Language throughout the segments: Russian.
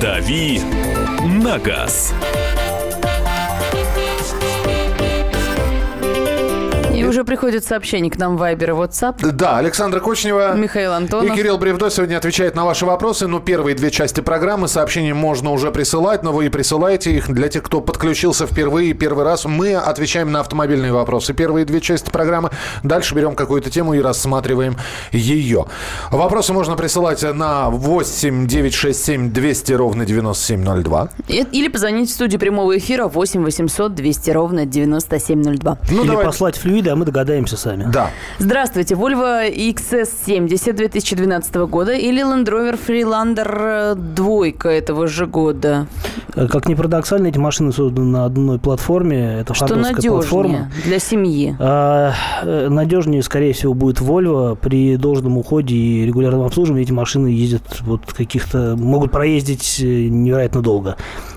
«Дави на газ». Приходит сообщение к нам в Viber и WhatsApp. Да, Александра Кочнева Михаил Антонов. и Кирилл Бревдо сегодня отвечает на ваши вопросы. Ну, первые две части программы сообщения можно уже присылать, но вы и присылаете их для тех, кто подключился впервые, первый раз. Мы отвечаем на автомобильные вопросы. Первые две части программы. Дальше берем какую-то тему и рассматриваем ее. Вопросы можно присылать на 8 967 200 ровно 9702. И- Или позвонить в студию прямого эфира 8 800 200 ровно 9702. Ну, Или давай. послать флюиды, а мы догадаемся сами. Да. Здравствуйте. Volvo XS70 2012 года или Land Rover Freelander э, двойка этого же года? Э, Как ни парадоксально, эти машины созданы на одной платформе. Это Что надежнее платформа. для семьи? А, э, надежнее, скорее всего, будет Volvo. При должном уходе и регулярном обслуживании эти машины ездят вот каких-то... Могут проездить невероятно долго.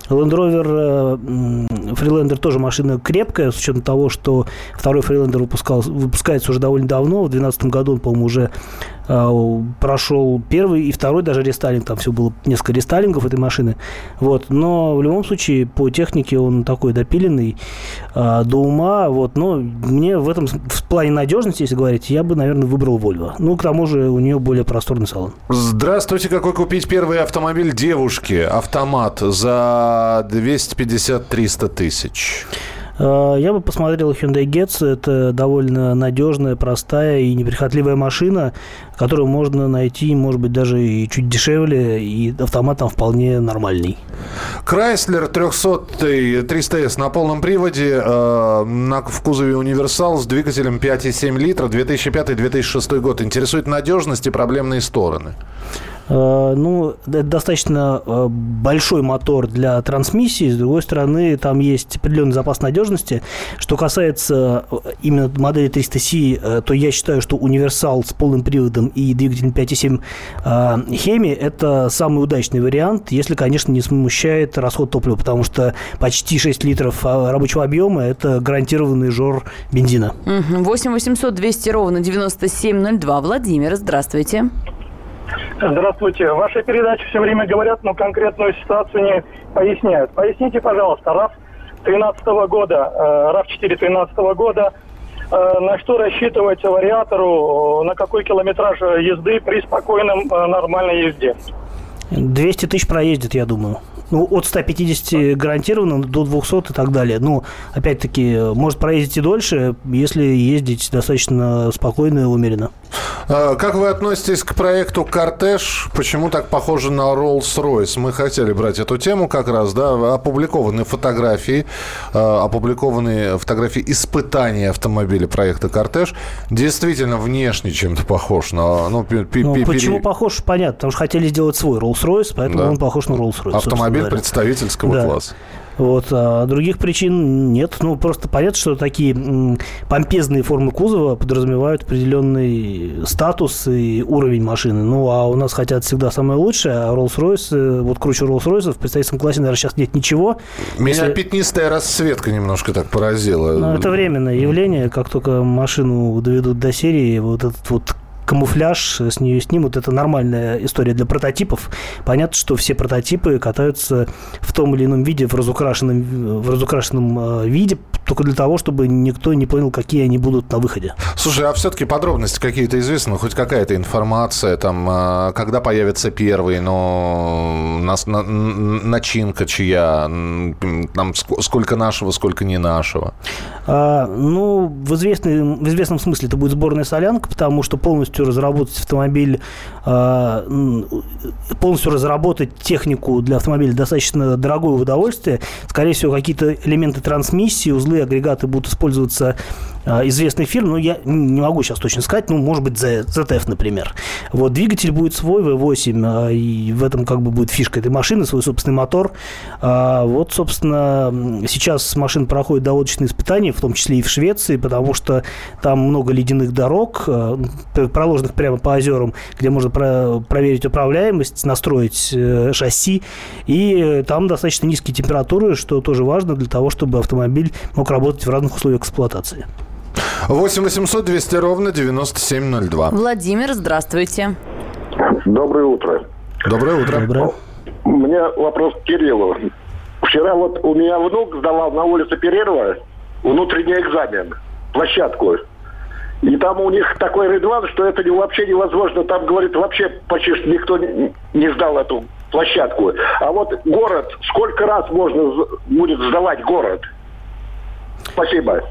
Land Rover э, Freelander тоже машина крепкая, с учетом того, что второй Freelander выпускал, выпускается уже довольно давно. В 2012 году он, по-моему, уже прошел первый и второй даже рестайлинг. Там все было несколько рестайлингов этой машины. Вот. Но в любом случае по технике он такой допиленный э, до ума. Вот. Но мне в этом в плане надежности, если говорить, я бы, наверное, выбрал Volvo. Ну, к тому же у нее более просторный салон. Здравствуйте, какой купить первый автомобиль девушки, автомат, за 250-300 тысяч? Э, Я бы посмотрел Hyundai Getz. Это довольно надежная, простая и неприхотливая машина, которую можно найти, может быть, даже и чуть дешевле, и автомат там вполне нормальный. Крайслер 300 300S на полном приводе, э, на, в кузове универсал с двигателем 5,7 литра, 2005-2006 год. Интересует надежность и проблемные стороны. Э, Ну, это достаточно э, большой мотор для трансмиссии. С другой стороны, там есть определенный запас надежности. Что касается э, именно модели 300C, э, то я считаю, что универсал с полным приводом и двигателем 5.7 э, Хеми – это самый удачный вариант, если, конечно, не смущает расход топлива, потому что почти 6 литров рабочего объема – это гарантированный жор бензина. Мгм. 8 800 200 ровно 9702. Владимир, здравствуйте. Здравствуйте. В вашей передаче все время говорят, но конкретную ситуацию не поясняют. Поясните, пожалуйста, РАФ 13 года, э, РАФ-4 13 года, э, на что рассчитывать вариатору, э, на какой километраж езды при спокойном э, нормальной езде? 200 тысяч проездит, я думаю. Ну, от 150 гарантированно до 200 и так далее. Ну, опять-таки, может проездить и дольше, если ездить достаточно спокойно и умеренно. Э, Как вы относитесь к проекту «Кортеж»? Почему так похоже на Rolls-Royce? Мы хотели брать эту тему как раз, да, опубликованы фотографии, э, опубликованы фотографии испытания автомобиля проекта «Кортеж». Действительно, внешне чем-то похож на... Ну, Ну, почему похож, понятно, потому что хотели сделать свой Rolls-Royce, поэтому Да. он похож на Rolls-Royce. собственно Автомобиль говоря. представительского Да. класса. Вот, а других причин нет. Ну, просто понятно, что такие м, помпезные формы кузова подразумевают определенный статус и уровень машины. Ну, а у нас хотят всегда самое лучшее, а Rolls-Royce, э, вот круче Rolls-Royce, в представительском классе, наверное, сейчас нет ничего. Меня Если- пятнистая расцветка немножко так поразила. Ну, это временное явление. Как только машину доведут до серии, вот этот вот камуфляж с нее снимут. Это нормальная история для прототипов. Понятно, что все прототипы катаются в том или ином виде, в разукрашенном, в разукрашенном э, виде, только для того, чтобы никто не понял, какие они будут на выходе. Слушай, а все-таки подробности какие-то известны? Хоть какая-то информация, там, а, когда появится первый, но нас, на- н- начинка чья, там, ск- сколько нашего, сколько не нашего. А, ну, в, известной- в известном смысле это будет сборная солянка, потому что полностью разработать автомобиль, а, полностью разработать технику для автомобиля достаточно дорогое удовольствие. Скорее всего, какие-то элементы трансмиссии, узлы, агрегаты будут использоваться а, известных фирм, но я не могу сейчас точно сказать, ну, может быть, ZF, например. Вот, двигатель будет свой, V8, а, и в этом как бы будет фишка этой машины, свой собственный мотор. А, Вот, собственно, сейчас машина проходит доводочные испытания, в том числе и в Швеции, потому что там много ледяных дорог, проложенных прямо по озерам, где можно про- проверить управляемость, настроить э, шасси, и э, там достаточно низкие температуры, что тоже важно для того, чтобы автомобиль мог работать в разных условиях эксплуатации. 8 800 200 ровно 9702. Владимир, здравствуйте. Доброе утро. Доброе утро. Доброе. У меня вопрос к Кириллу. Вчера вот у меня внук сдавал на улице Перерва внутренний экзамен, площадку. И там у них такой рыдван, что это не- вообще невозможно. Там, говорит, вообще почти никто не, сдал эту площадку. А вот город, сколько раз можно будет сдавать город? Спасибо.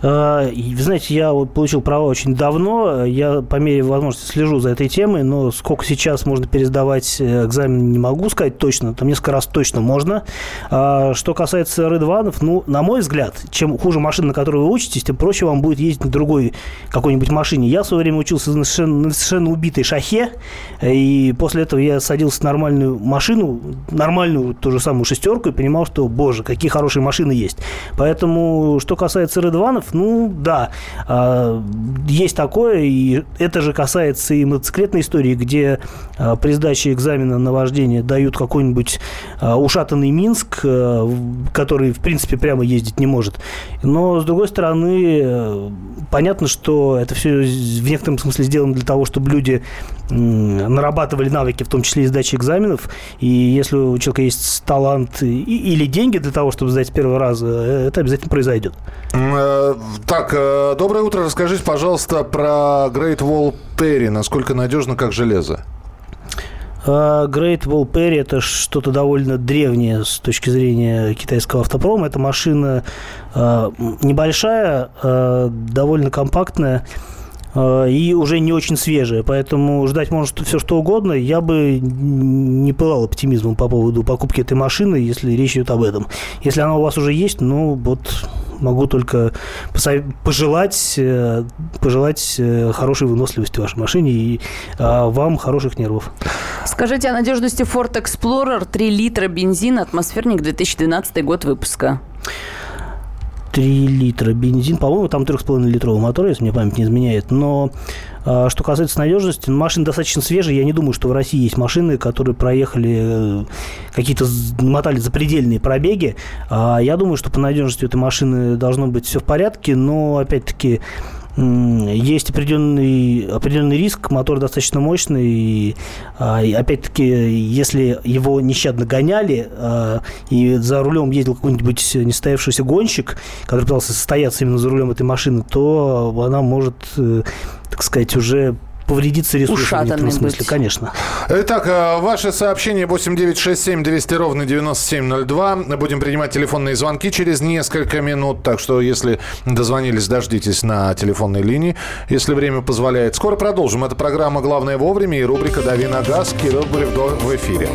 А, Вы знаете, я вот получил права очень давно. Я по мере возможности слежу за этой темой, но сколько сейчас можно пересдавать э, экзамен, не могу сказать точно. Там несколько раз точно можно. А, Что касается рыдванов, ну, на мой взгляд, чем хуже машина, на которой вы учитесь, тем проще вам будет ездить на другой какой-нибудь машине. Я в свое время учился на совершенно, на совершенно убитой шахе, и после этого я садился в нормальную машину, нормальную ту же самую шестерку, и понимал, что, боже, какие хорошие машины есть. Поэтому, что касается рыдванов, ну, да, а, есть такое, и это же касается и мотоциклетной истории, где а, при сдаче экзамена на вождение дают какой-нибудь а, ушатанный Минск, который, в принципе, прямо ездить не может. Но, с другой стороны, э, понятно, что это все в некотором смысле сделано для того, чтобы люди нарабатывали навыки, в том числе и сдачи экзаменов. И если у человека есть талант и- или деньги для того, чтобы сдать с первого раза, э, это обязательно произойдет. Э, Так, э, доброе утро. Расскажите, пожалуйста, про Great Wall Perry. Насколько надежно, как железо? Great Wall Perry – это что-то довольно древнее с точки зрения китайского автопрома. Это машина небольшая, довольно компактная и уже не очень свежая. Поэтому ждать можно что- все что угодно. Я бы не пылал оптимизмом по поводу покупки этой машины, если речь идет об этом. Если она у вас уже есть, ну вот могу только пожелать, э, пожелать э, хорошей выносливости вашей машине и вам хороших нервов. Скажите о надежности Ford Explorer 3 литра бензин, атмосферник 2012 год выпуска. 3 литра бензин. По-моему, там 3,5 литровый мотор, если мне память не изменяет. Но а, что касается надежности, машина достаточно свежая. Я не думаю, что в России есть машины, которые проехали э, какие-то, мотали запредельные пробеги. А, Я думаю, что по надежности этой машины должно быть все в порядке. Но, опять-таки, есть определенный, определенный риск, мотор достаточно мощный, и, а, и опять-таки, если его нещадно гоняли, а, и за рулем ездил какой-нибудь несостоявшийся гонщик, который пытался состояться именно за рулем этой машины, то она может, э, так сказать, уже повредиться ресурсом в некотором смысле, быть. конечно. Итак, ваше сообщение 8967 200 ровно 9702. Будем принимать телефонные звонки через несколько минут. Так что, если дозвонились, дождитесь на телефонной линии, если время позволяет. Скоро продолжим. Это программа «Главное вовремя» и рубрика «Дави на газ». Кирилл Бревдо в эфире.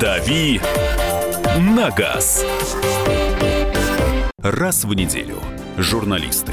«Дави на газ». Раз в неделю журналисты,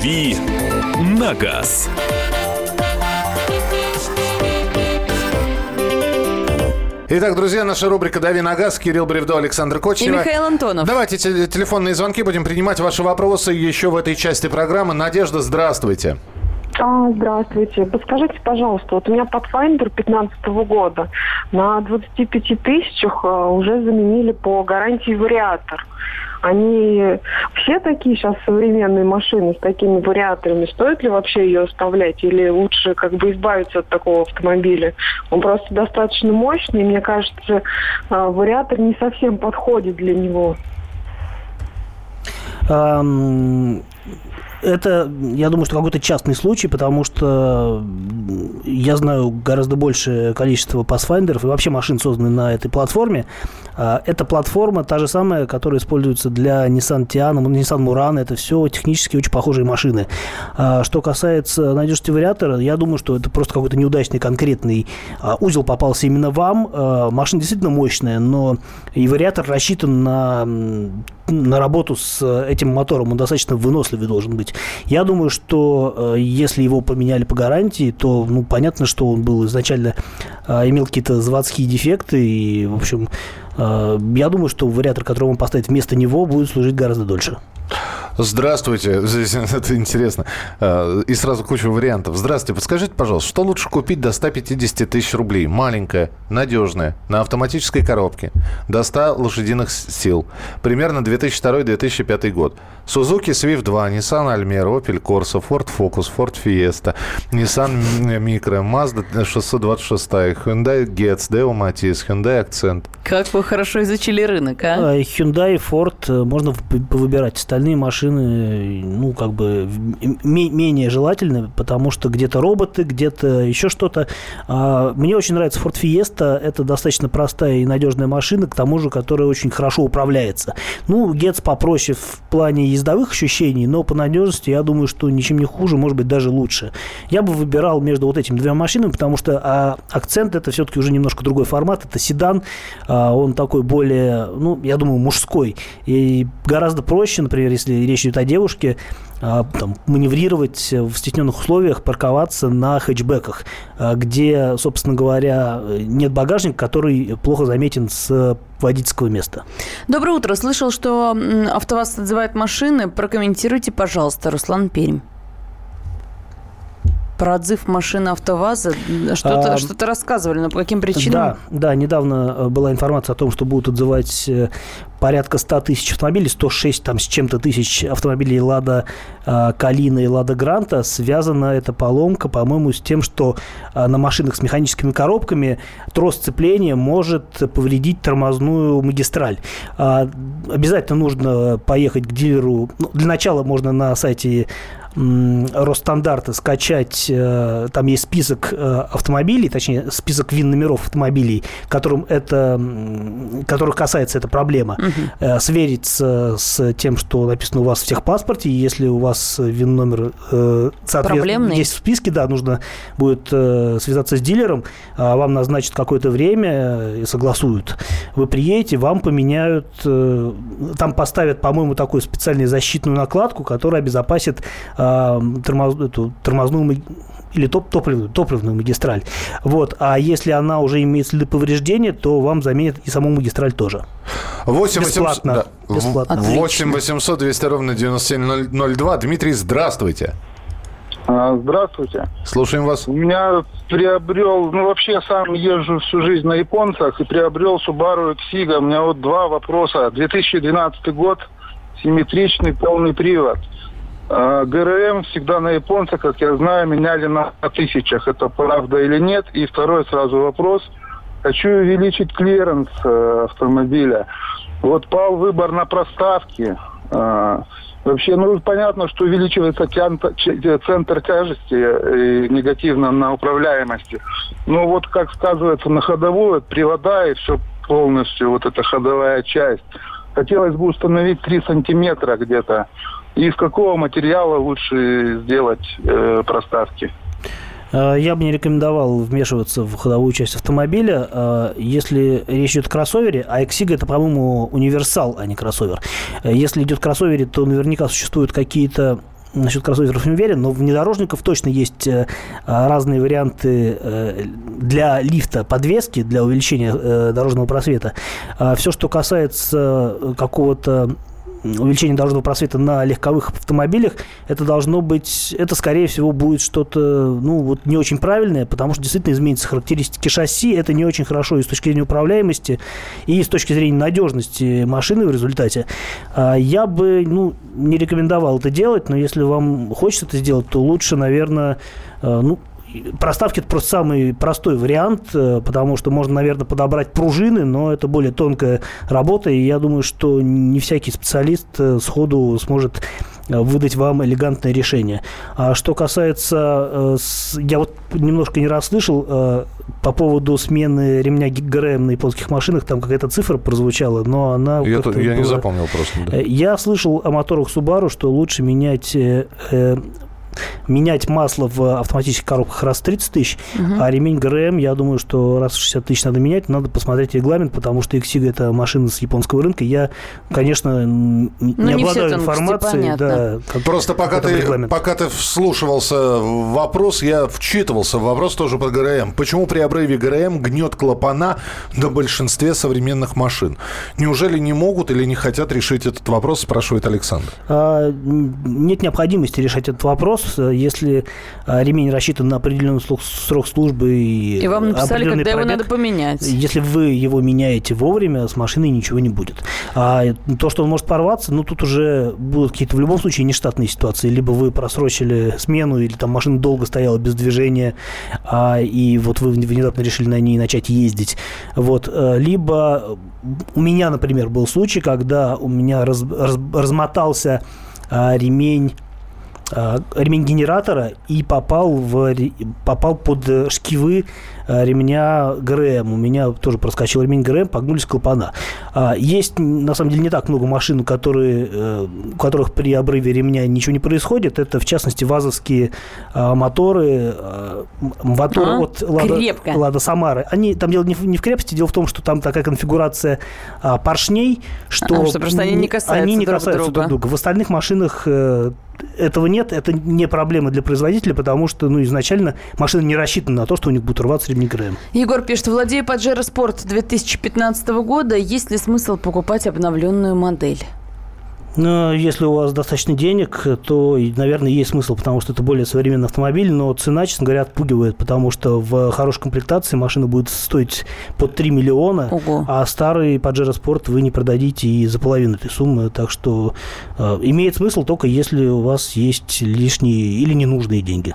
«Дави на газ». Итак, друзья, наша рубрика «Дави на газ». Кирилл Бревдо, Александр И Кочнева. Михаил Антонов. Давайте те- телефонные звонки, будем принимать ваши вопросы еще в этой части программы. Надежда, здравствуйте. А, здравствуйте. Подскажите, пожалуйста, вот у меня Pathfinder 15 года. На 25 тысячах а, уже заменили по гарантии вариатор. Они все такие сейчас современные машины с такими вариаторами. Стоит ли вообще ее оставлять или лучше как бы избавиться от такого автомобиля? Он просто достаточно мощный. Мне кажется, а, вариатор не совсем подходит для него. Это, я думаю, что какой-то частный случай, потому что я знаю гораздо большее количество пасфайндеров и вообще машин, созданных на этой платформе. А, Эта платформа та же самая, которая используется для Nissan Tiana, Nissan Murano. Это все технически очень похожие машины. А Что касается надежности вариатора, я думаю, что это просто какой-то неудачный конкретный а, узел попался именно вам. Машина действительно мощная, но и вариатор рассчитан на на работу с этим мотором, он достаточно выносливый должен быть. Я думаю, что если его поменяли по гарантии, то ну, понятно, что он был изначально имел какие-то заводские дефекты, и, в общем, я думаю, что вариатор, который он поставит вместо него, будет служить гораздо дольше. Здравствуйте. Здесь это интересно. Э, и сразу куча вариантов. Здравствуйте. Подскажите, пожалуйста, что лучше купить до 150 тысяч рублей? Маленькая, надежная, на автоматической коробке, до 100 лошадиных сил. Примерно 2002-2005 год. Suzuki Swift 2, Nissan Almera, Opel Corsa, Ford Focus, Ford Fiesta, Nissan Micra, Mazda 626, Hyundai Getz, Deo Matiz, Hyundai Accent. Как вы хорошо изучили рынок, а? а Hyundai Ford э, можно выбирать. Остальные машины, ну, как бы менее желательны, потому что где-то роботы, где-то еще что-то. А, мне очень нравится Ford Fiesta. Это достаточно простая и надежная машина, к тому же, которая очень хорошо управляется. Ну, Getz попроще в плане ездовых ощущений, но по надежности я думаю, что ничем не хуже, может быть, даже лучше. Я бы выбирал между вот этими двумя машинами, потому что а, акцент это все-таки уже немножко другой формат. Это седан, а, он такой более, ну, я думаю, мужской. И гораздо проще, например, если речь идет о девушке, а, там, маневрировать в стесненных условиях, парковаться на хэтчбеках, а, где, собственно говоря, нет багажника, который плохо заметен с водительского места. Доброе утро. Слышал, что АвтоВАЗ отзывает машины. Прокомментируйте, пожалуйста, Руслан Пермь про отзыв машины АвтоВАЗа. Что-то а, что рассказывали, но по каким причинам? Да, да, недавно э, была информация о том, что будут отзывать э, порядка 100 тысяч автомобилей, 106 там с чем-то тысяч автомобилей Лада э, Калина и Лада Гранта. Связана эта поломка, по-моему, с тем, что на машинах с механическими коробками трос сцепления может повредить тормозную магистраль. А, обязательно нужно поехать к дилеру. Ну, для начала можно на сайте Росстандарта скачать, э, там есть список э, автомобилей, точнее, список ВИН-номеров автомобилей, которым это, которых касается эта проблема, угу. свериться с тем, что написано у вас в техпаспорте, и если у вас ВИН-номер соответственно, есть в списке, да, нужно будет связаться с дилером, а вам назначат какое-то время и согласуют. Вы приедете, вам поменяют, там поставят, по-моему, такую специальную защитную накладку, которая обезопасит а, тормоз, эту, тормозную или топ, топливную, топливную магистраль. Вот. А если она уже имеет следы повреждения, то вам заменят и саму магистраль тоже. 8 Бесплатно. 800, да. Бесплатно. 8 800 200 ровно 9702. Дмитрий, здравствуйте. А, здравствуйте. Слушаем вас. У меня приобрел, ну вообще сам езжу всю жизнь на японцах и приобрел Subaru Exiga. У меня вот два вопроса. 2012 год, симметричный полный привод – ГРМ всегда на японца, как я знаю, меняли на тысячах. Это правда или нет? И второй сразу вопрос. Хочу увеличить клиренс э, автомобиля. Вот пал выбор на проставки. А, вообще, ну, понятно, что увеличивается центр тяжести и негативно на управляемости. Но вот, как сказывается, на ходовую, привода и все полностью, вот эта ходовая часть. Хотелось бы установить 3 сантиметра где-то и из какого материала лучше сделать э, проставки? Э, я бы не рекомендовал вмешиваться в ходовую часть автомобиля. Э, если речь идет о кроссовере, а Exig это, по-моему, универсал, а не кроссовер. Э, если идет о кроссовере, то наверняка существуют какие-то Насчет кроссоверов не уверен, но внедорожников точно есть разные варианты для лифта подвески, для увеличения дорожного просвета. Все, что касается какого-то увеличение дорожного просвета на легковых автомобилях, это должно быть, это, скорее всего, будет что-то, ну, вот не очень правильное, потому что действительно изменятся характеристики шасси, это не очень хорошо и с точки зрения управляемости, и с точки зрения надежности машины в результате. А, я бы, ну, не рекомендовал это делать, но если вам хочется это сделать, то лучше, наверное, э, ну, Проставки – это просто самый простой вариант, э, потому что можно, наверное, подобрать пружины, но это более тонкая работа, и я думаю, что не всякий специалист э, сходу сможет э, выдать вам элегантное решение. А что касается, я вот немножко не расслышал по поводу смены ремня ГРМ на японских машинах, там какая-то цифра прозвучала, но она... Я, я была... не запомнил просто. Да. Я слышал о моторах Subaru, что лучше менять менять масло в автоматических коробках раз в 30 тысяч, угу. а ремень ГРМ, я думаю, что раз в 60 тысяч надо менять, надо посмотреть регламент, потому что Xig это машина с японского рынка. Я, конечно, не ну, обладаю информацией. Да, как, Просто пока ты, пока ты вслушивался в вопрос, я вчитывался в вопрос тоже по ГРМ. Почему при обрыве ГРМ гнет клапана на большинстве современных машин? Неужели не могут или не хотят решить этот вопрос, спрашивает Александр. А, нет необходимости решать этот вопрос, если а, ремень рассчитан на определенный срок службы и И вам написали, когда пробег, его надо поменять. Если вы его меняете вовремя, с машиной ничего не будет. А то, что он может порваться, ну, тут уже будут какие-то в любом случае нештатные ситуации. Либо вы просрочили смену, или там машина долго стояла без движения, а, и вот вы внезапно решили на ней начать ездить. Вот. Э, либо у меня, например, был случай, когда у меня раз, раз, размотался а, ремень ремень генератора и попал, в, попал под шкивы а, ремня ГРМ. У меня тоже проскочил ремень ГРМ, погнулись клапана. А, есть, на самом деле, не так много машин, которые, э, у которых при обрыве ремня ничего не происходит. Это, в частности, вазовские моторы, мотор а, от Лада, Лада Самары. Они, там дело не в, не в крепости, дело в том, что там такая конфигурация поршней, что, а, что просто они не касаются, они не друг, касаются друга. друг друга. В остальных машинах э, этого нет, это не проблема для производителя, потому что ну, изначально машина не рассчитана на то, что у них будет рваться ремни ГРМ. Егор пишет, владея Pajero Sport 2015 года, есть ли смысл покупать обновленную модель? Но если у вас достаточно денег, то, наверное, есть смысл, потому что это более современный автомобиль, но цена, честно говоря, отпугивает, потому что в хорошей комплектации машина будет стоить под 3 миллиона, Ого. а старый Pajero Sport вы не продадите и за половину этой суммы, так что э, имеет смысл только если у вас есть лишние или ненужные деньги.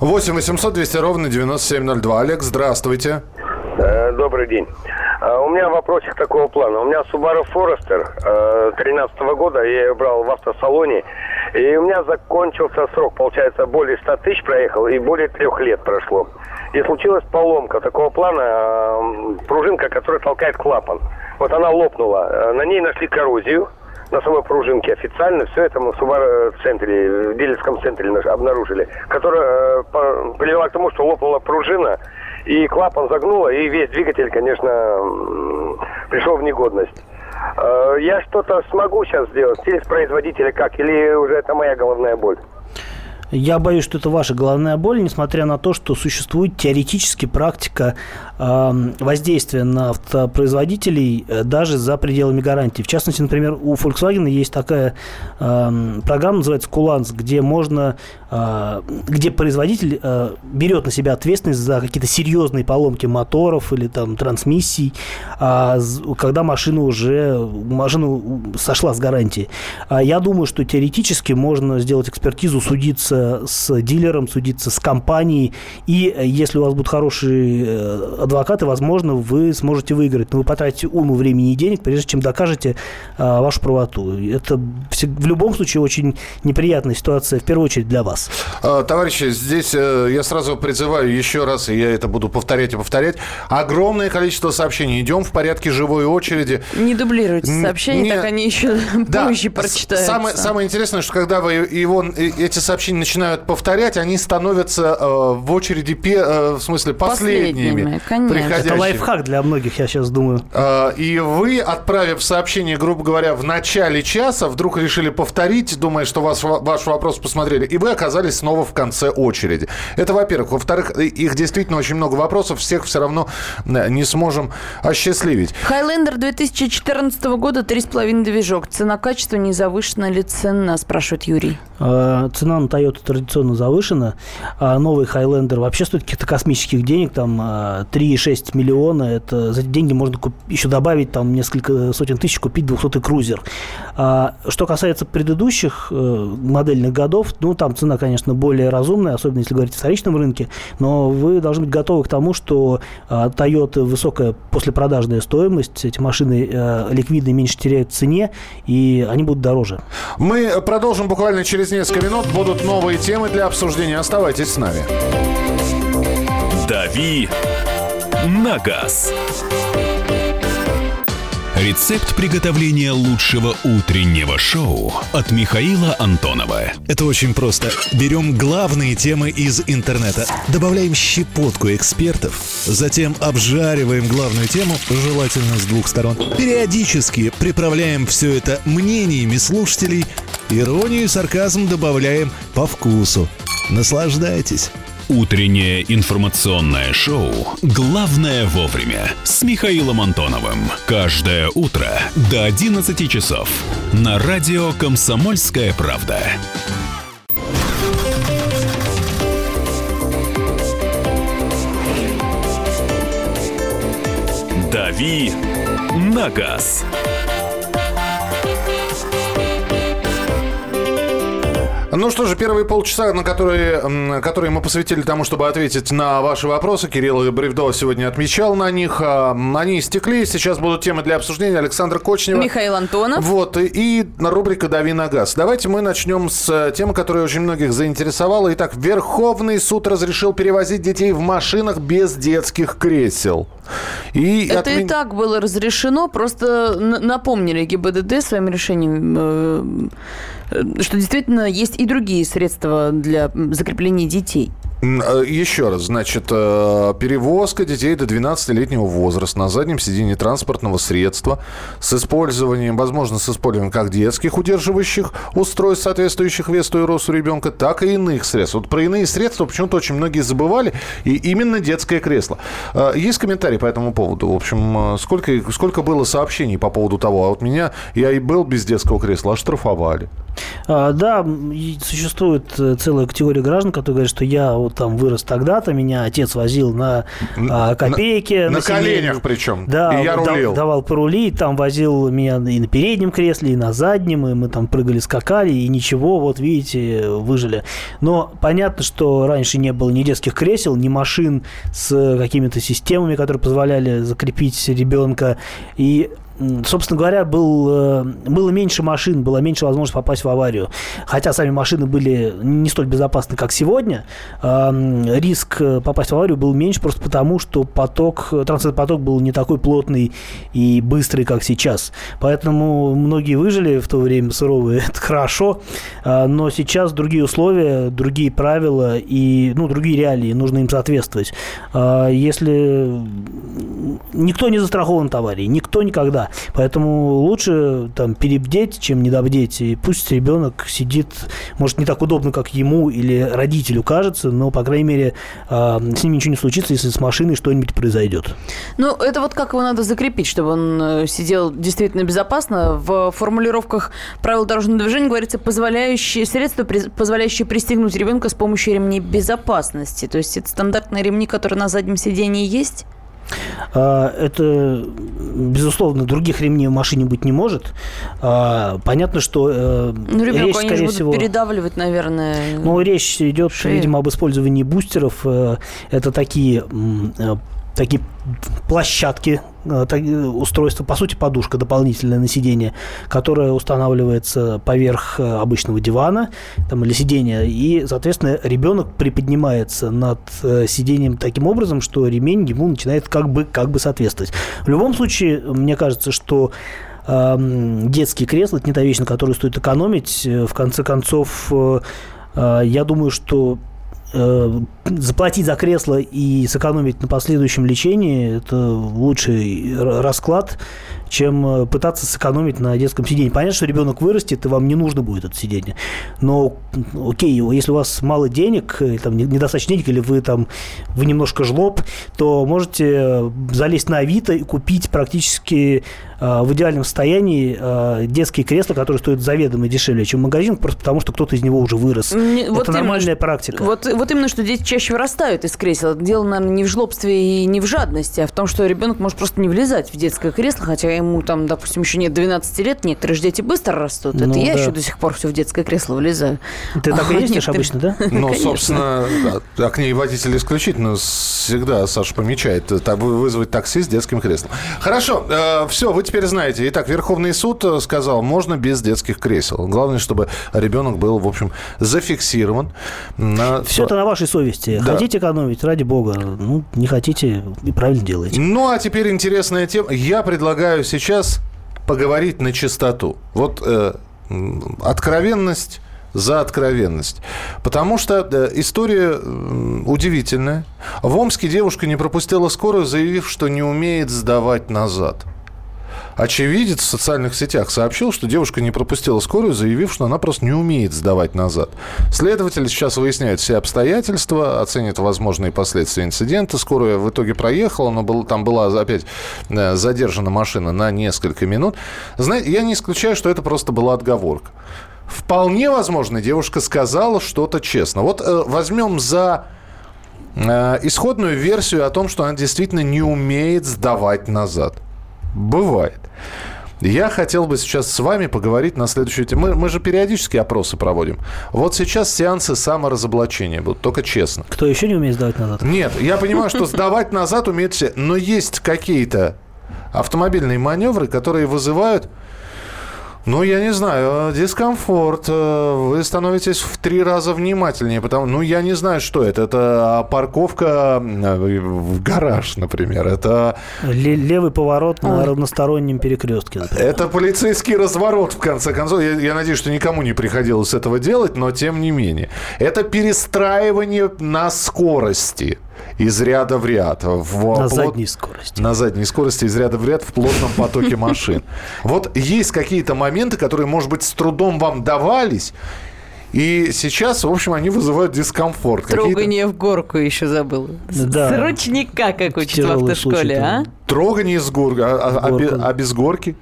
8 800 200 ровно 9702. Олег, здравствуйте. Э, добрый день. А, у меня вопросик такого плана. У меня Subaru Forester 13 э, года, я ее брал в автосалоне, и у меня закончился срок, получается, более 100 тысяч проехал, и более трех лет прошло. И случилась поломка такого плана, э, пружинка, которая толкает клапан. Вот она лопнула, э, на ней нашли коррозию, на самой пружинке официально все это мы в Subaru центре, в дилерском центре обнаружили, которая привела к тому, что лопнула пружина, и клапан загнуло, и весь двигатель, конечно, пришел в негодность. Э, я что-то смогу сейчас сделать, через производителя как, или уже это моя головная боль? Я боюсь, что это ваша головная боль, несмотря на то, что существует теоретически практика э, воздействия на автопроизводителей э, даже за пределами гарантии. В частности, например, у Volkswagen есть такая э, программа, называется Куланс, где можно, э, где производитель э, берет на себя ответственность за какие-то серьезные поломки моторов или там трансмиссий, э, когда машина уже машина сошла с гарантии. Я думаю, что теоретически можно сделать экспертизу, судиться судиться с дилером, судиться с компанией. И э, если у вас будут хорошие э, адвокаты, возможно, вы сможете выиграть. Но вы потратите уйму времени и денег, прежде чем докажете а, вашу правоту. Это в любом случае очень неприятная ситуация, в первую очередь для вас. А, товарищи, здесь я сразу призываю еще раз, и я это буду повторять и повторять, огромное количество сообщений. Идем в порядке живой очереди. Не дублируйте сообщения, не... так они еще да, позже прочитаются. Самое, самое интересное, что когда вы его, эти сообщения начинают повторять, они становятся э, в очереди, пе, э, в смысле, последними. Конечно. Это лайфхак для многих, я сейчас думаю. Э, и вы, отправив сообщение, грубо говоря, в начале часа, вдруг решили повторить, думая, что вас, ваш вопрос посмотрели, и вы оказались снова в конце очереди. Это, во-первых. Во-вторых, их действительно очень много вопросов, всех все равно э, не сможем осчастливить. Хайлендер 2014 года, 3,5 движок. Цена-качество не завышена ли цена, спрашивает Юрий. Э, цена на Toyota традиционно завышена, а новый Хайлендер вообще стоит каких-то космических денег, там 3,6 а, миллиона, это за эти деньги можно куп- еще добавить там несколько сотен тысяч, купить 200-й крузер. А, что касается предыдущих э, модельных годов, ну, там цена, конечно, более разумная, особенно если говорить о вторичном рынке, но вы должны быть готовы к тому, что а, Toyota высокая послепродажная стоимость, эти машины э, ликвидные меньше теряют цене, и они будут дороже. Мы продолжим буквально через несколько минут. Будут новые новые темы для обсуждения. Оставайтесь с нами. «Дави на газ». Рецепт приготовления лучшего утреннего шоу от Михаила Антонова. Это очень просто. Берем главные темы из интернета, добавляем щепотку экспертов, затем обжариваем главную тему, желательно с двух сторон. Периодически приправляем все это мнениями слушателей, иронию и сарказм добавляем по вкусу. Наслаждайтесь. Утреннее информационное шоу «Главное вовремя» с Михаилом Антоновым. Каждое утро до 11 часов на радио «Комсомольская правда». «Дави на газ». Ну что же, первые полчаса, на которые, которые мы посвятили тому, чтобы ответить на ваши вопросы. Кирилл Бревдо сегодня отмечал на них. А, они истекли. Сейчас будут темы для обсуждения. Александр Кочнева. Михаил Антонов. Вот. И, и рубрика «Дави на газ». Давайте мы начнем с э, темы, которая очень многих заинтересовала. Итак, Верховный суд разрешил перевозить детей в машинах без детских кресел. И Это отмен... и так было разрешено, просто напомнили ГИБДД своим решением э, что действительно есть и другие средства для закрепления детей. Э, еще раз, значит, э, перевозка детей до 12-летнего возраста на заднем сидении транспортного средства с использованием, возможно, с использованием как детских удерживающих устройств, соответствующих весу и росту ребенка, так и иных средств. Вот про иные средства почему-то очень многие забывали, и именно детское кресло. Есть комментарии по этому поводу? В общем, сколько, сколько было сообщений по поводу того, а вот меня, я и был без детского кресла, оштрафовали. А, да, существует э, целая категория граждан, которые говорят, что я вот там вырос тогда-то, меня отец возил на а, копейки. На, на коленях причем. Да, и я рулил. давал порулить, там возил меня и на переднем кресле, и на заднем, и мы там прыгали, скакали, и ничего, вот видите, выжили. Но понятно, что раньше не было ни детских кресел, ни машин с какими-то системами, которые позволяли закрепить ребенка. И собственно говоря, был, э, было меньше машин, было меньше возможности попасть в аварию. Хотя сами машины были не столь безопасны, как сегодня, риск э, попасть в аварию был меньше просто потому, что поток, транспортный поток был не такой плотный и быстрый, как сейчас. Поэтому многие выжили в то время суровые, это хорошо, но сейчас другие условия, другие правила и ну, другие реалии, нужно им соответствовать. Если никто не застрахован от аварии, никто никогда. Поэтому лучше там перебдеть, чем недобдеть. И пусть ребенок сидит, может, не так удобно, как ему или родителю кажется, но, по крайней мере, э, с ним ничего не случится, если с машиной что-нибудь произойдет. Ну, это вот как его надо закрепить, чтобы он э, сидел действительно безопасно. В формулировках правил дорожного движения говорится позволяющие средства, позволяющие пристегнуть ребенка с помощью ремней безопасности. То есть это стандартные ремни, которые на заднем сидении есть? А, это, безусловно, других ремней в машине быть не может. А, понятно, что э, ну, ребенку речь, скорее они всего... передавливать, наверное, Ну, речь идет, шею. видимо, об использовании бустеров. Э, это такие э, такие площадки, э, устройство, по сути, подушка дополнительная на сиденье, которая устанавливается поверх э, обычного дивана там, или сиденья, и, соответственно, ребенок приподнимается над э, сиденьем таким образом, что ремень ему начинает как бы, как бы соответствовать. В любом случае, мне кажется, что эм, детские кресла, это не та вещь, на которую стоит экономить. В конце концов, я думаю, что Э, заплатить за кресло и сэкономить на последующем лечении – это лучший расклад, чем э, пытаться сэкономить на детском сиденье. Понятно, что ребенок вырастет, и вам не нужно будет это сиденье. Но, окей, если у вас мало денег, э, там, недостаточно денег, или вы там вы немножко жлоб, то можете залезть на Авито и купить практически Э, в идеальном состоянии э, детские кресла, которые стоят заведомо дешевле, чем магазин, просто потому что кто-то из него уже вырос. Не, вот Это нормальная что, практика. Вот, вот именно, что дети чаще вырастают из кресел. Дело, наверное, не в жлобстве и не в жадности, а в том, что ребенок может просто не влезать в детское кресло, хотя ему там, допустим, еще нет 12 лет, некоторые же дети быстро растут. Ну, Это я да. еще до сих пор все в детское кресло влезаю. Ты так и а, ездишь обычно, да? Ну, собственно, к ней водитель исключительно всегда, Саша, помечает, вызвать такси с детским креслом. Хорошо, э, все, вы теперь знаете. Итак, Верховный суд э, сказал, можно без детских кресел. Главное, чтобы ребенок был, в общем, зафиксирован. На... Все это на вашей совести. Да. Хотите экономить, ради бога. Ну, не хотите, и правильно делаете. Ну, а теперь интересная тема. Я предлагаю сейчас поговорить на чистоту. Вот э, откровенность за откровенность. Потому что э, история э, удивительная. В Омске девушка не пропустила скорую, заявив, что не умеет сдавать назад. Очевидец в социальных сетях сообщил, что девушка не пропустила скорую, заявив, что она просто не умеет сдавать назад. Следователи сейчас выясняют все обстоятельства, оценят возможные последствия инцидента. Скорая в итоге проехала, но был, там была опять э, задержана машина на несколько минут. Знаете, я не исключаю, что это просто была отговорка. Вполне возможно, девушка сказала что-то честно. Вот э, возьмем за э, исходную версию о том, что она действительно не умеет сдавать назад. Бывает. Я хотел бы сейчас с вами поговорить на следующую тему. Мы, мы же периодически опросы проводим. Вот сейчас сеансы саморазоблачения будут, только честно. Кто еще не умеет сдавать назад? Нет, я понимаю, что сдавать назад умеют все, но есть какие-то автомобильные маневры, которые вызывают ну, я не знаю, дискомфорт. Э, вы становитесь в три раза внимательнее, потому, ну, я не знаю, что это. Это парковка э, в гараж, например. Это... Левый поворот на равностороннем перекрестке. Например. Это полицейский разворот, в конце концов. Я, я надеюсь, что никому не приходилось этого делать, но тем не менее. Это перестраивание на скорости из ряда в ряд. В на плот... задней скорости. На задней скорости из ряда в ряд в плотном потоке машин. Вот есть какие-то моменты, которые, может быть, с трудом вам давались, и сейчас, в общем, они вызывают дискомфорт. Трогание в горку еще забыл. Да. С ручника, как учат в автошколе, а? Трогание с горки. А, а, а, а без горки?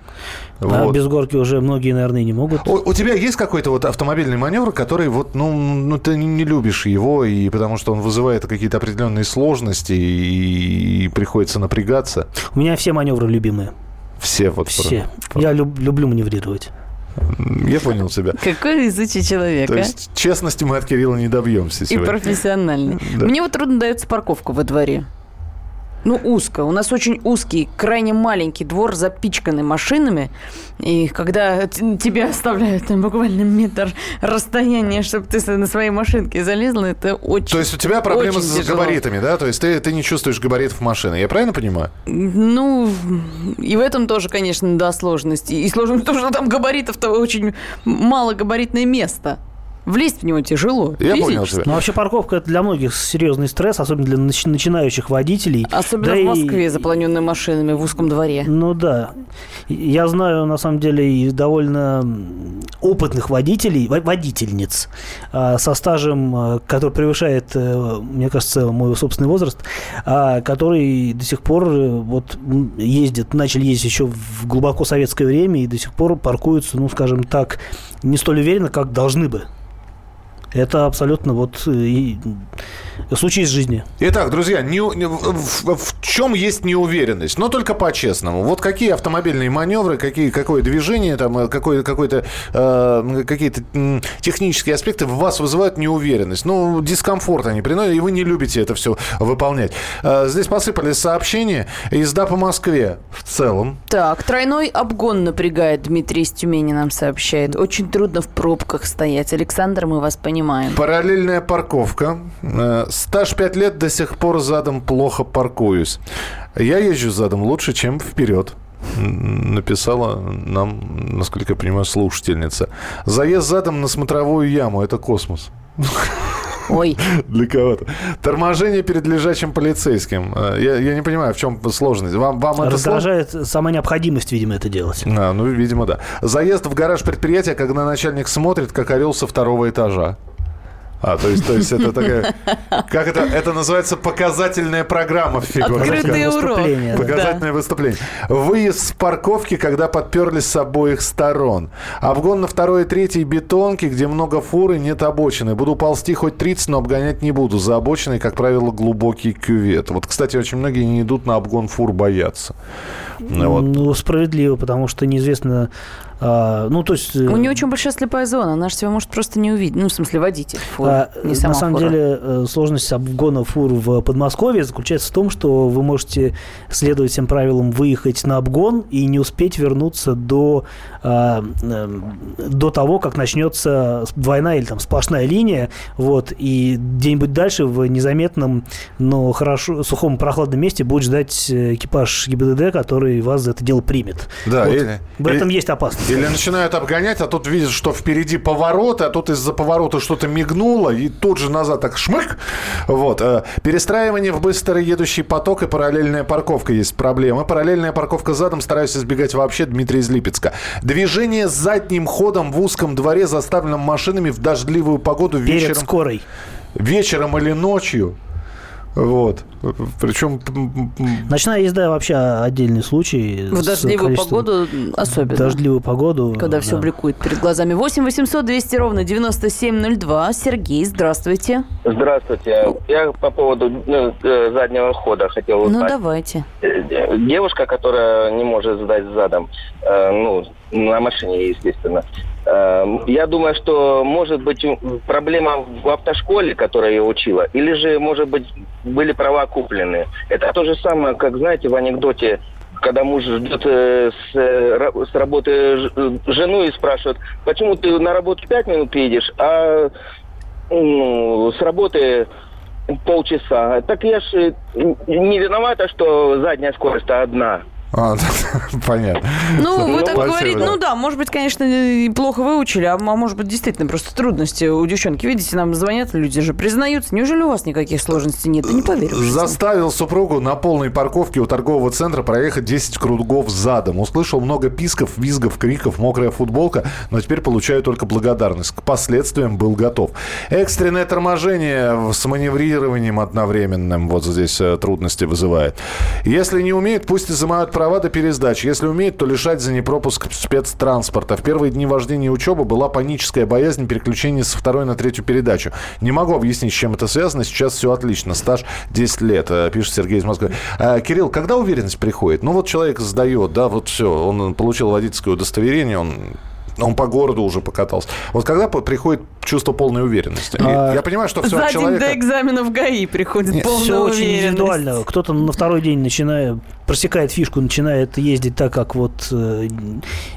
Да, вот. без горки уже многие, наверное, не могут. У, у тебя есть какой-то вот автомобильный маневр, который вот, ну, ну ты не любишь его, и потому что он вызывает какие-то определенные сложности, и, и приходится напрягаться? У меня все маневры любимые. Все вот. Все. Про... Я люб, люблю маневрировать. Я понял тебя. Какой везучий человек, То а? есть честности мы от Кирилла не добьемся сегодня. И профессиональный. Да. Мне вот трудно дается парковка во дворе. Ну, узко. У нас очень узкий, крайне маленький двор, запичканный машинами. И когда тебя оставляют там буквально метр расстояния, чтобы ты на своей машинке залезла, это очень То есть у тебя проблемы с тяжело. габаритами, да? То есть ты, ты не чувствуешь габаритов машины. Я правильно понимаю? Ну, и в этом тоже, конечно, да, сложности. И сложность в том, что там габаритов-то очень мало габаритное место. Влезть в него тяжело. Я понял тебя. Ну, вообще парковка это для многих серьезный стресс, особенно для нач- начинающих водителей. Особенно да в Москве, и... заполненной машинами в узком дворе. Ну да. Я знаю, на самом деле, и довольно опытных водителей, водительниц а, со стажем, а, который превышает, э, мне кажется, мой собственный возраст, а, которые до сих пор э, вот ездят, начали ездить еще в глубоко советское время и до сих пор паркуются, ну, скажем так, не столь уверенно, как должны бы. Это абсолютно вот э, и случай из жизни. Итак, друзья, не, в, в, в чем есть неуверенность? Но только по-честному. Вот какие автомобильные маневры, какие, какое движение, там, э, какой, какой-то, э, какие-то э, технические аспекты в вас вызывают неуверенность. Ну, дискомфорт они приносят, и вы не любите это все выполнять. Э, здесь посыпались сообщения. Езда по Москве в целом. Так, тройной обгон напрягает, Дмитрий из Тюмени нам сообщает. Очень трудно в пробках стоять. Александр, мы вас понимаем понимаем. Параллельная парковка. Э, стаж 5 лет до сих пор задом плохо паркуюсь. Я езжу задом лучше, чем вперед написала нам, насколько я понимаю, слушательница. Заезд задом на смотровую яму – это космос. Ой. Для кого-то. Торможение перед лежачим полицейским. Э, я, я не понимаю, в чем сложность. Вам, вам это Раздражает слож... сама необходимость, видимо, это делать. А, ну, видимо, да. Заезд в гараж предприятия, когда начальник смотрит, как орел со второго этажа. А, то есть, то есть это такая... Как это? Это называется показательная программа в фигурах. Открытый урок. Показательное да. выступление. Выезд с парковки, когда подперлись с обоих сторон. Обгон на второй и третьей бетонке, где много фур и нет обочины. Буду ползти хоть 30, но обгонять не буду. За обочиной, как правило, глубокий кювет. Вот, кстати, очень многие не идут на обгон фур, боятся. Вот. Ну, справедливо, потому что неизвестно А, ну, то есть... э, У нее очень большая слепая зона, она же тебя может просто не увидеть. Ну, в смысле, водитель. фуры, А, не сама на самом фура. деле э, сложность обгона фур в Подмосковье заключается в том, что вы можете следовать всем правилам выехать на обгон и не успеть вернуться до, а, эм, до того, как начнется двойная или там сплошная линия, вот, и где-нибудь дальше в незаметном, но хорошо сухом прохладном месте будет ждать э, экипаж ГИБДД, который вас за это дело примет. Да, Вот. или- в этом или- есть опасность. Или начинают обгонять, а тут видят, что впереди поворот, а тут из-за поворота что-то мигнуло, и тут же назад так шмык. Вот. э, Перестраивание в быстро едущий поток и параллельная парковка есть проблема. Параллельная парковка задом стараюсь избегать вообще Дмитрий из Липецка. Движение задним ходом в узком дворе, заставленном машинами в дождливую погоду Перед вечером, скорой. вечером или ночью. Вот. Причем Ночная езда вообще отдельный случай. В дождливую количеством- погоду особенно. Дождливую погоду. Когда все да. бликует перед глазами. 8 800 200 ровно 9702. Сергей, здравствуйте. Здравствуйте. Я по поводу ну, э, заднего хода хотел Ну, узнать. давайте. Э, Девушка, которая не может сдать задом, э, ну, на машине, естественно. Э, Я думаю, что может быть проблема в автошколе, которая ее учила, или же, может быть, были права куплены. Это то же самое, как, знаете, в анекдоте, когда муж ждет э, с, э, с работы э, жену и спрашивает, почему ты на работу пять минут едешь, а с работы полчаса. Так я ж э, не виновата, что задняя скорость одна. А, понятно. Ну, вы так Спасибо, говорите, да. ну да, может быть, конечно, плохо выучили, а а может быть, действительно, просто трудности у девчонки. Видите, нам звонят, люди же признаются. Неужели у вас никаких сложностей нет? Не поверю. честно. Заставил супругу на полной парковке у торгового центра проехать 10 кругов задом. Услышал много писков, визгов, криков, мокрая футболка, но теперь получаю только благодарность. К последствиям был готов. Экстренное торможение с маневрированием одновременным вот здесь э, трудности вызывает. Если не умеет, пусть изымают права до пересдачи. Если умеет, то лишать за непропуск спецтранспорта. В первые дни вождения и учебы была паническая боязнь переключения со второй на третью передачу. Не могу объяснить, с чем это связано. Сейчас все отлично. Стаж 10 лет, э, пишет Сергей из Москвы. А, Кирилл, когда уверенность приходит? Ну вот человек сдает, да, вот все, он получил водительское удостоверение, он он по городу уже покатался. Вот когда приходит чувство полной уверенности? А, Я понимаю, что все За от день человека... до экзамена в ГАИ приходит полная Все очень уверенность. индивидуально. Кто-то на второй день начинает, просекает фишку, начинает ездить так, как вот э,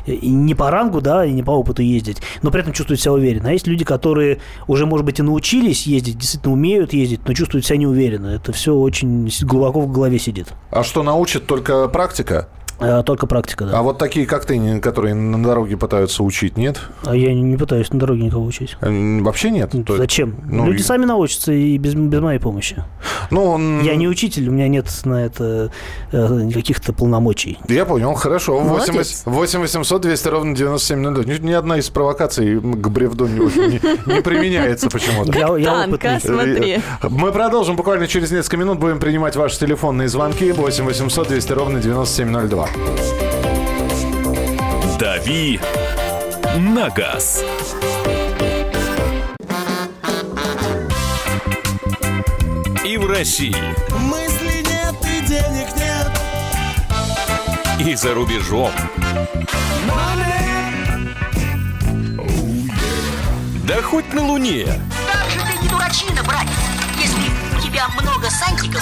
не по рангу, да, и не по опыту ездить, но при этом чувствует себя уверенно. А есть люди, которые уже, может быть, и научились ездить, действительно умеют ездить, но чувствуют себя неуверенно. Это все очень глубоко в голове сидит. А что научит только практика? А, только практика, да. А вот такие, как ты, которые на дороге пытаются учить, нет? А я не пытаюсь на дороге никого учить. М, Вообще нет? То- Зачем? ну, Люди и- сами научатся и без, без моей помощи. Ну, м, Я не учитель, у меня нет на это э, каких-то полномочий. Я понял, хорошо. 8, Молодец. 8 800 200 ровно 9702. Ни, ни одна из провокаций к бревду не, не- применяется почему-то. Я, я Танка, опытный. смотри. Мы продолжим буквально через несколько минут. Будем принимать ваши телефонные звонки. 8 800 200 ровно 9702. «Дави на газ». И в России, Мысли нет и денег нет. и за рубежом. Да хоть на Луне. Как же ты не дурачина, братец, если у тебя много сантиков,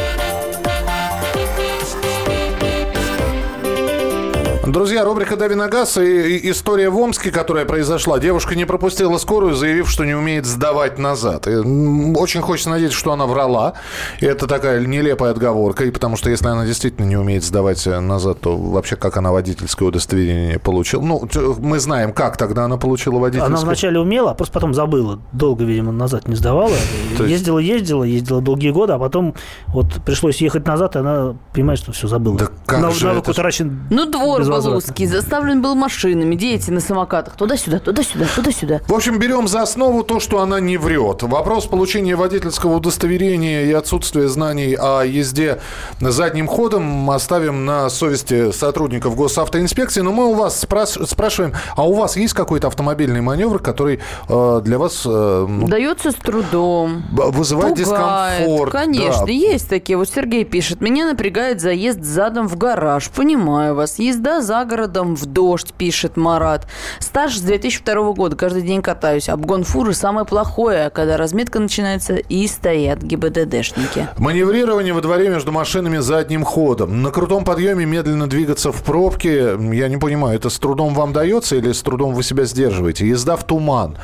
Друзья, рубрика «Дави на газ» и, и история в Омске, которая произошла. Девушка не пропустила скорую, заявив, что не умеет сдавать назад. И, очень хочется надеяться, что она врала. И это такая нелепая отговорка. И потому что если она действительно не умеет сдавать э, назад, то вообще как она водительское удостоверение получила? Ну, мы знаем, как тогда она получила водительское. Она вначале умела, а просто потом забыла. Долго, видимо, назад не сдавала. Ездила, ездила, ездила долгие годы, а потом вот пришлось ехать назад, и она понимает, что все забыла. Да как же навык это утрачен Ну, двор был Павловский заставлен был машинами, дети на самокатах. Туда-сюда, туда-сюда, туда-сюда. В общем, берем за основу то, что она не врет. Вопрос получения водительского удостоверения и отсутствия знаний о езде задним ходом оставим на совести сотрудников госавтоинспекции. Но мы у вас спраш- спрашиваем, а у вас есть какой-то автомобильный маневр, который э, для вас э, ну, Дается с трудом. вызывает Пугает. дискомфорт? Конечно, Да. есть такие. Вот Сергей пишет. Меня напрягает заезд задом в гараж. Понимаю вас. Езда за городом в дождь, пишет Марат. Стаж с 2002 года. Каждый день катаюсь. Обгон фуры самое плохое, когда разметка начинается и стоят ГИБДДшники. Маневрирование во дворе между машинами задним ходом. На крутом подъеме медленно двигаться в пробке. Я не понимаю, это с трудом вам дается или с трудом вы себя сдерживаете? Езда в туман.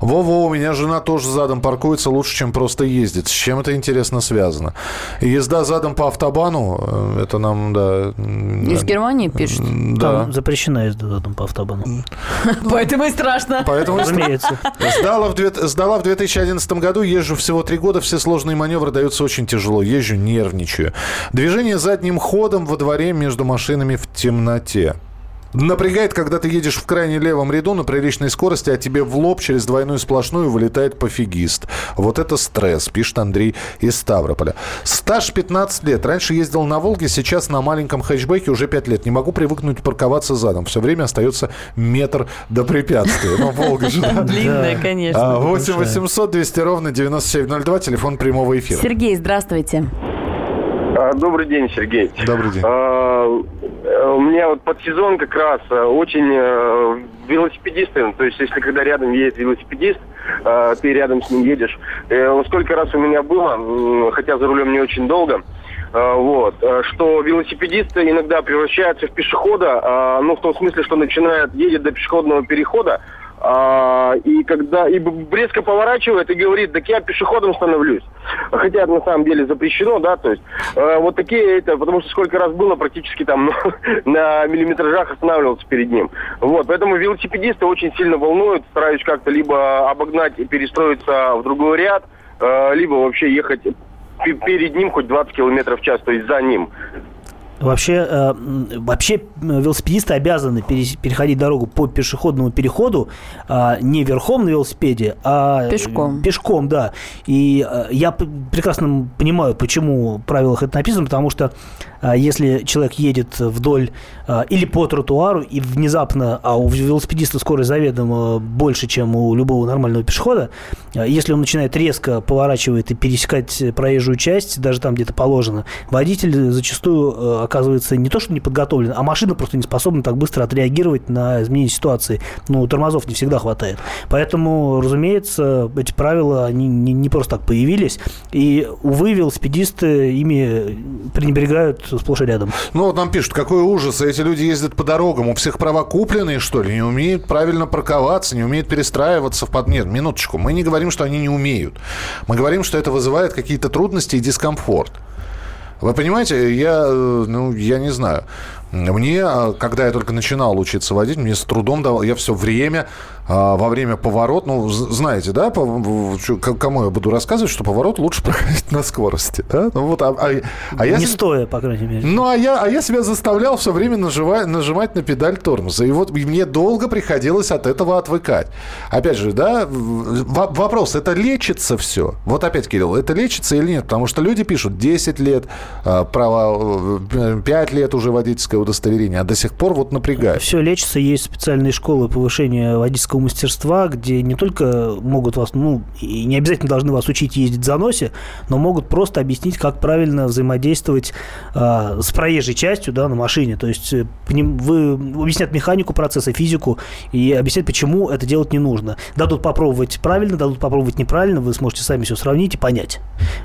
Во-во, у меня жена тоже задом паркуется лучше, чем просто ездит. С чем это интересно связано? Езда задом по автобану, э, это нам, да... Из Германии пишет. Да. Там запрещена езда задом по автобану. Поэтому и страшно. Поэтому Разумеется. Сдала в, две- сдала в 2011 году, езжу всего три года, все сложные маневры даются очень тяжело, езжу, нервничаю. Движение задним ходом во дворе между машинами в темноте. Напрягает, когда ты едешь в крайне левом ряду на приличной скорости, а тебе в лоб через двойную сплошную вылетает пофигист. Вот это стресс, пишет Андрей из Ставрополя. Стаж 15 лет. Раньше ездил на Волге, сейчас на маленьком хэтчбеке уже 5 лет. Не могу привыкнуть парковаться задом. Все время остается метр до препятствия. Ну, Волга же? Длинная, конечно. А, 8 800 200 ровно 9702, телефон прямого эфира. Сергей, здравствуйте. А, Добрый день, Сергей. Добрый день. Э, У меня вот под сезон как раз э, очень э, велосипедисты, то есть если когда рядом едет велосипедист, э, ты рядом с ним едешь. Э, Сколько раз у меня было, м, хотя за рулем не очень долго, э, вот, э, что велосипедисты иногда превращаются в пешехода, а, ну в том смысле, что начинает, едет до пешеходного перехода, а, и когда и резко поворачивает и говорит, так я пешеходом становлюсь. Хотя на самом деле запрещено, да, то есть э, вот такие это, потому что сколько раз было, практически там на миллиметражах останавливался перед ним. Вот, поэтому велосипедисты очень сильно волнуют, стараюсь как-то либо обогнать и перестроиться в другой ряд, э, либо вообще ехать пе- перед ним хоть 20 километров в час, то есть за ним. Вообще, э, вообще велосипедисты обязаны переходить дорогу по пешеходному переходу а, не верхом на велосипеде, а Пешком. Пешком, да. И э, я прекрасно понимаю, почему в правилах это написано, потому что если человек едет вдоль или по тротуару и внезапно, а у велосипедиста скорость заведомо больше, чем у любого нормального пешехода, если он начинает резко поворачивать и пересекать проезжую часть, даже там где-то положено, водитель зачастую э, оказывается не то, что не подготовлен, а машина просто не способна так быстро отреагировать на изменение ситуации. Ну, тормозов не всегда хватает. Поэтому, разумеется, эти правила, они не, не просто так появились. И, увы, велосипедисты ими пренебрегают сплошь и рядом. Ну, вот нам пишут, какой ужас, эти люди ездят по дорогам, у всех права купленные, что ли, не умеют правильно парковаться, не умеют перестраиваться в под... Нет, минуточку, мы не говорим, что они не умеют. Мы говорим, что это вызывает какие-то трудности и дискомфорт. Вы понимаете, я, э, ну, я не знаю. Мне, э, когда я только начинал учиться водить, мне с трудом давал, я все время, а, во время поворот, ну, знаете, да, кому я буду рассказывать, что поворот лучше проходить на скорости, да? Ну, вот, а, а- а я не с- стоя, по крайней мере. ну, а я, а я себя заставлял все время нажимать, нажимать на педаль тормоза. И вот мне долго приходилось от этого отвыкать. Опять же, да, вопрос, это лечится все? Вот опять, Кирилл, это лечится или нет? Потому что люди пишут 10 лет, а, право, э, 5 лет уже водительское удостоверение, а до сих пор вот напрягает. Все лечится, есть специальные школы повышения водительского мастерства, где не только могут вас, ну, и не обязательно должны вас учить ездить в заносе, но могут просто объяснить, как правильно взаимодействовать а, с проезжей частью, да, на машине. То есть э, вы объяснят механику процесса, физику и объяснят, почему это делать не нужно. Дадут попробовать правильно, дадут попробовать неправильно, вы сможете сами все сравнить и понять.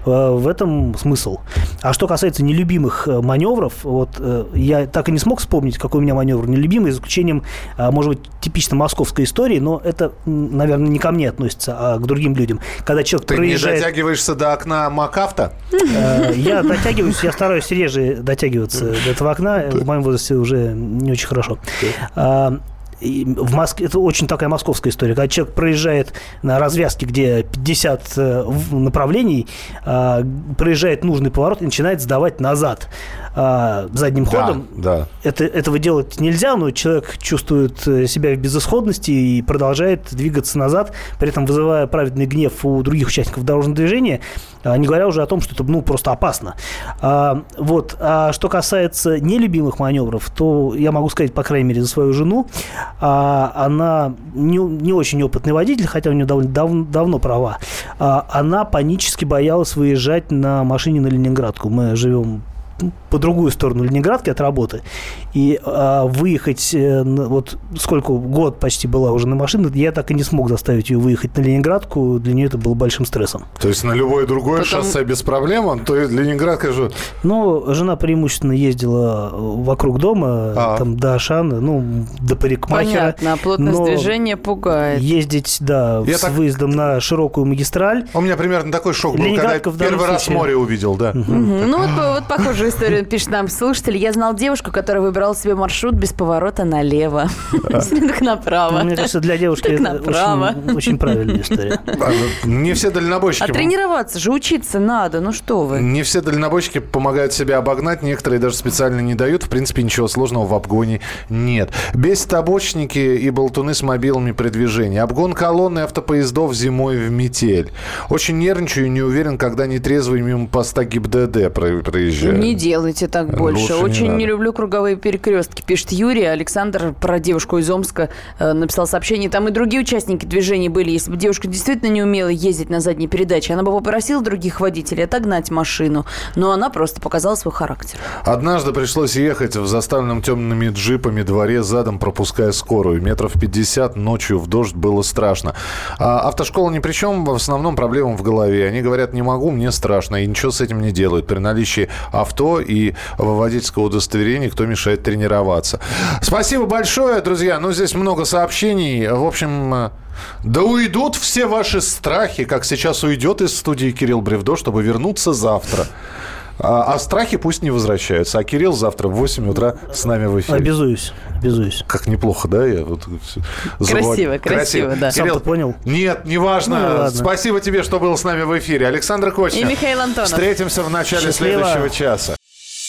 Э, В этом смысл. А что касается нелюбимых э, маневров, вот э, я так и не смог вспомнить, какой у меня маневр нелюбимый, за исключением, а, может быть, типично московской истории, но это, наверное, не ко мне относится, а к другим людям. Когда человек Ты проезжает... не дотягиваешься до окна МакАвто? Э, Я дотягиваюсь, я стараюсь реже дотягиваться до этого окна. В моем возрасте уже не очень хорошо. И в Москве, это очень такая московская история, когда человек проезжает на развязке, где 50 э, направлений, а, проезжает нужный поворот и начинает сдавать назад а, задним Да, ходом. да. Это, этого делать нельзя, но человек чувствует э, себя в безысходности и продолжает двигаться назад, при этом вызывая праведный гнев у других участников дорожного движения, не говоря уже о том, что это ну, просто опасно. А, вот. А что касается нелюбимых маневров, то я могу сказать, по крайней мере, за свою жену, а, она не, не очень опытный водитель, хотя у нее довольно дав- давно права. А, она панически боялась выезжать на машине на Ленинградку. Мы живем по другую сторону Ленинградки от работы. И а, выехать, э, вот сколько, год почти была уже на машине, я так и не смог заставить ее выехать на Ленинградку. Для нее это было большим стрессом. То есть на любое другое Потом- шоссе без проблем, а то есть Ленинград, конечно, Но жена преимущественно ездила вокруг дома, А. там до Ашана, ну, до парикмахера. Понятно, а плотность Но движения пугает. Ездить, да, Я с так- выездом на широкую магистраль. у меня примерно такой шок был, когда я Ленинградка первый раз случае. море увидел, да. Мгм. Ну, вот, вот похожую историю пишет нам слушатель. Я знал девушку, которая выбирала себе маршрут без поворота налево. Так направо. Мне кажется, для девушки это направо. очень, правильная история. А, ну, Не все А дальнобойщики... тренироваться же, учиться надо. Ну что вы. Не все дальнобойщики помогают себя обогнать, некоторые даже специально не дают. В принципе, ничего сложного в обгоне нет. Бесит обочники и болтуны с мобилами при движении. Обгон колонны автопоездов зимой в метель. Очень нервничаю и не уверен, когда нетрезвый мимо поста ГИБДД про- проезжаю. Не делайте так больше. лучше не Очень не, надо. люблю круговые перекрестки, пишет Юрий. Александр про девушку из Омска э, написал сообщение. Там и другие участники движения были. Если бы девушка действительно не умела ездить на задней передаче, она бы попросила других водителей отогнать машину. Но она просто показала свой характер. Однажды пришлось ехать в заставленном темными джипами дворе задом, пропуская скорую. Метров 50 ночью в дождь было страшно. А автошкола ни при чем, в основном проблема в голове. Они говорят, не могу, мне страшно, и ничего с этим не делают. При наличии авто и водительского удостоверения, кто мешает тренироваться. Спасибо большое, друзья. Ну, здесь много сообщений. В общем, э, да уйдут все ваши страхи, как сейчас уйдет из студии Кирилл Бревдо, чтобы вернуться завтра. А, а страхи пусть не возвращаются. А Кирилл завтра в 8 утра с нами в эфире. Обязуюсь, обязуюсь. Как неплохо, да? Я вот Красиво, красиво, да. Кирилл, Сам-то понял? Нет, неважно. Ну. Спасибо тебе, что был с нами в эфире. Александр Кочнев. И Михаил Антонов. Встретимся в начале Счастливо. следующего часа.